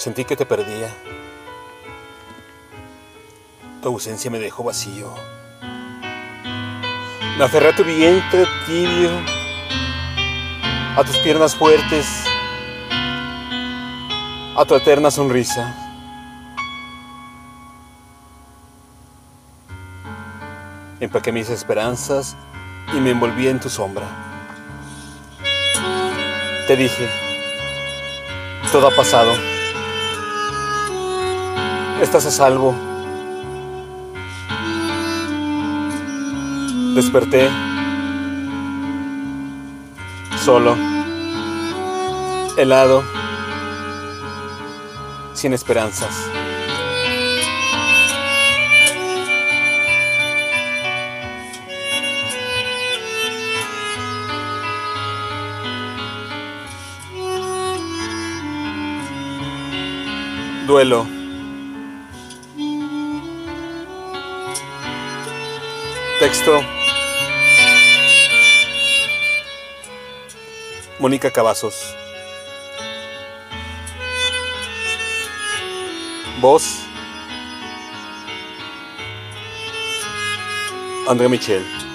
Sentí que te perdía. Tu ausencia me dejó vacío. Me aferré a tu vientre tibio, a tus piernas fuertes, a tu eterna sonrisa. Empaqué mis esperanzas y me envolví en tu sombra. Te dije, todo ha pasado. Estás a salvo. Desperté solo, helado, sin esperanzas. Duelo. Texto. Mónica Cavazos. Voz. André Michel.